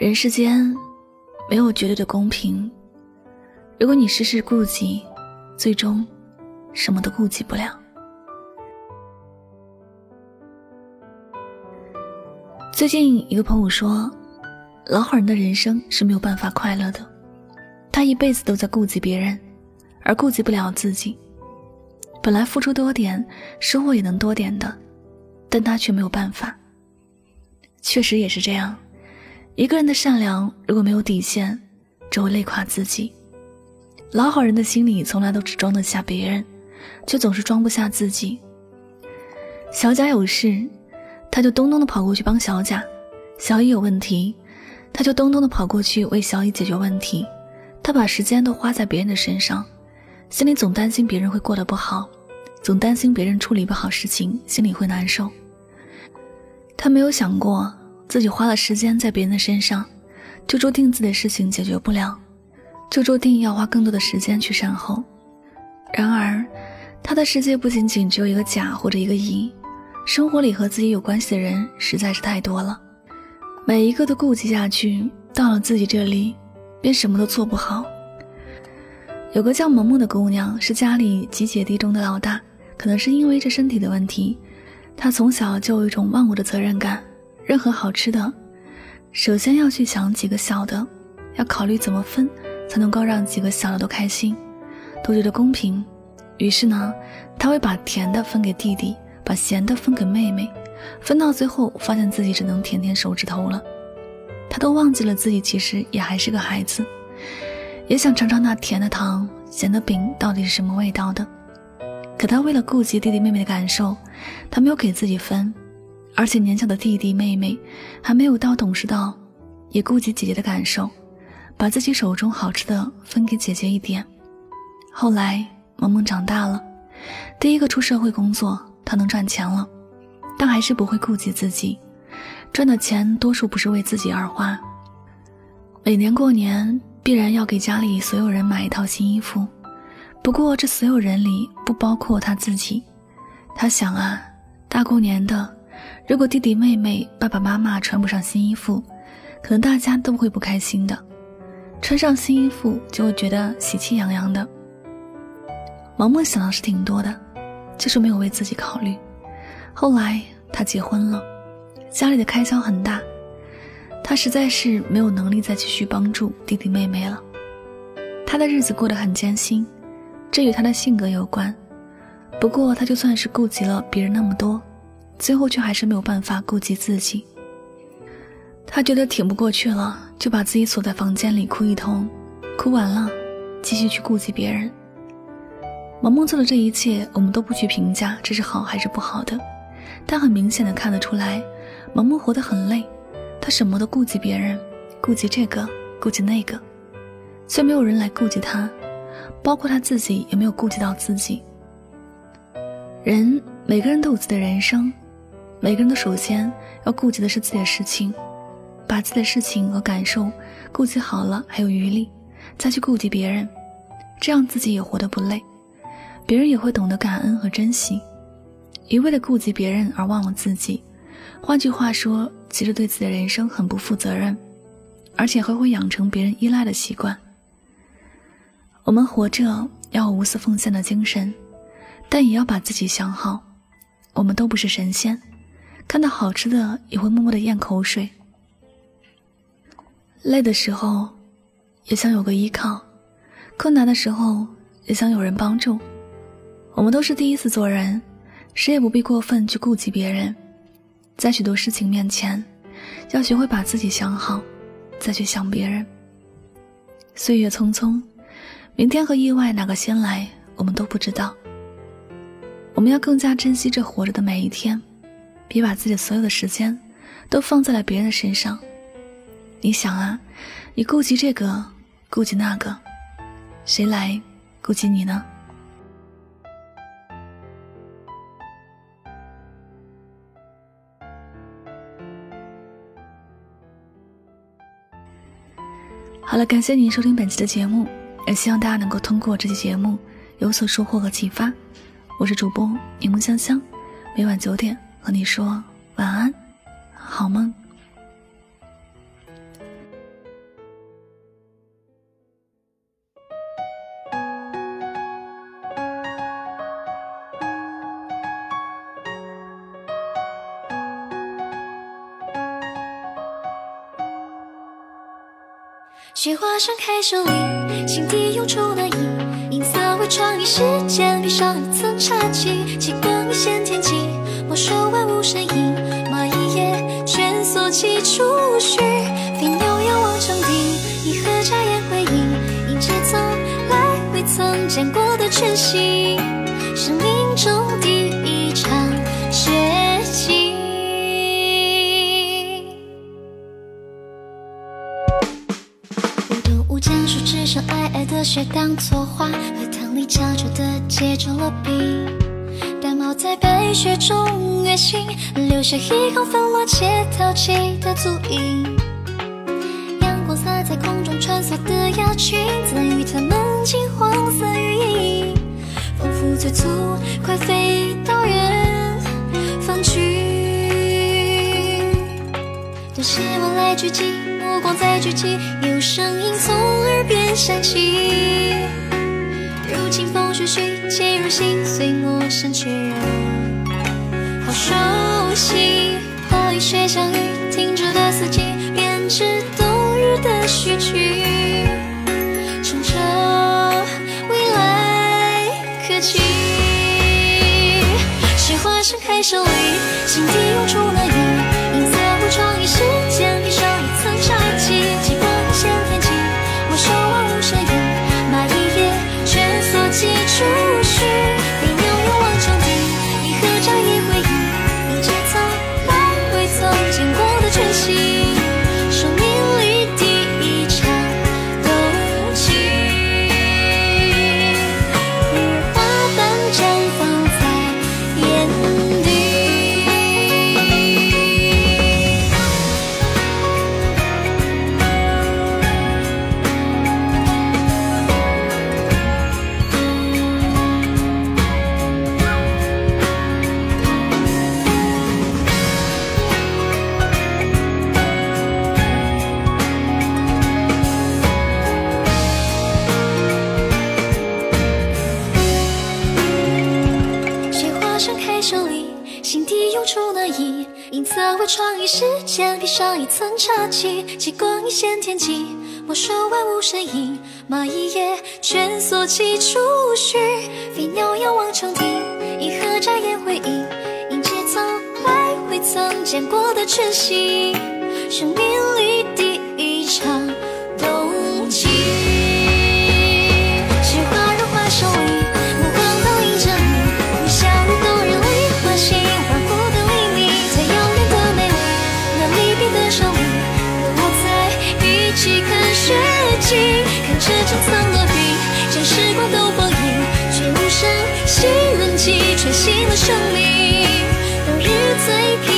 人世间没有绝对的公平，如果你事事顾及，最终什么都顾及不了。最近一个朋友说，老好人的人生是没有办法快乐的，他一辈子都在顾及别人，而顾及不了自己。本来付出多点，收获也能多点的，但他却没有办法。确实也是这样。一个人的善良如果没有底线，只会累垮自己。老好人的心里从来都只装得下别人，却总是装不下自己。小贾有事，他就咚咚的跑过去帮小贾；小乙有问题，他就咚咚的跑过去为小乙解决问题。他把时间都花在别人的身上，心里总担心别人会过得不好，总担心别人处理不好事情，心里会难受。他没有想过。自己花了时间在别人的身上，就注定自己的事情解决不了，就注定要花更多的时间去善后。然而，他的世界不仅仅只有一个甲或者一个乙，生活里和自己有关系的人实在是太多了，每一个都顾及下去，到了自己这里，便什么都做不好。有个叫萌萌的姑娘，是家里几姐弟中的老大，可能是因为这身体的问题，她从小就有一种忘我的责任感。任何好吃的，首先要去想几个小的，要考虑怎么分才能够让几个小的都开心，都觉得公平。于是呢，他会把甜的分给弟弟，把咸的分给妹妹，分到最后发现自己只能舔舔手指头了。他都忘记了自己其实也还是个孩子，也想尝尝那甜的糖、咸的饼到底是什么味道的。可他为了顾及弟弟妹妹的感受，他没有给自己分。而且年小的弟弟妹妹还没有到懂事到，也顾及姐姐的感受，把自己手中好吃的分给姐姐一点。后来萌萌长大了，第一个出社会工作，她能赚钱了，但还是不会顾及自己，赚的钱多数不是为自己而花。每年过年必然要给家里所有人买一套新衣服，不过这所有人里不包括他自己。他想啊，大过年的。如果弟弟妹妹、爸爸妈妈穿不上新衣服，可能大家都会不开心的。穿上新衣服就会觉得喜气洋洋的。萌萌想的是挺多的，就是没有为自己考虑。后来他结婚了，家里的开销很大，他实在是没有能力再继续帮助弟弟妹妹了。他的日子过得很艰辛，这与他的性格有关。不过他就算是顾及了别人那么多。最后却还是没有办法顾及自己。他觉得挺不过去了，就把自己锁在房间里哭一通，哭完了，继续去顾及别人。萌萌做的这一切，我们都不去评价这是好还是不好的，但很明显的看得出来，萌萌活得很累，他什么都顾及别人，顾及这个，顾及那个，却没有人来顾及他，包括他自己也没有顾及到自己。人每个人都有自己的人生。每个人都首先要顾及的是自己的事情，把自己的事情和感受顾及好了，还有余力再去顾及别人，这样自己也活得不累，别人也会懂得感恩和珍惜。一味的顾及别人而忘了自己，换句话说，其实对自己的人生很不负责任，而且还会养成别人依赖的习惯。我们活着要无私奉献的精神，但也要把自己想好。我们都不是神仙。看到好吃的也会默默的咽口水。累的时候，也想有个依靠；困难的时候，也想有人帮助。我们都是第一次做人，谁也不必过分去顾及别人。在许多事情面前，要学会把自己想好，再去想别人。岁月匆匆，明天和意外哪个先来，我们都不知道。我们要更加珍惜这活着的每一天。别把自己所有的时间都放在了别人的身上。你想啊，你顾及这个，顾及那个，谁来顾及你呢？好了，感谢您收听本期的节目，也希望大家能够通过这期节目有所收获和启发。我是主播柠檬香香，每晚九点。和你说晚安，好梦。雪花盛开手里，心底涌出暖意，银色为创意时间，披上一层茶气，几光一线天际。没收万物身影，蚂蚁也蜷缩起触须，飞鸟仰望穹顶，银河眨眼回应，迎接从来未曾见过的全新，生命中第一场雪。用皑皑的雪当作花，荷塘里悄悄地结成了冰。我在白雪中跃行，留下一行纷乱且淘气的足印。阳光洒在空中穿梭的鸭群，赠予它们金黄色羽翼，仿佛催促快飞到远方去。多希望来聚集，目光在聚集，有声音从耳边响起。如清风徐徐，潜入心随，陌生却又好熟悉。暴雨雪相遇，停住的四季，编织冬日的序曲，为创意世间披上一层茶气，极光一线天际，没收万物身影。蚂蚁也蜷缩起触须，飞鸟仰望穹顶，银河眨眼回应，迎接从来未曾见过的全新，生命里胜利都日醉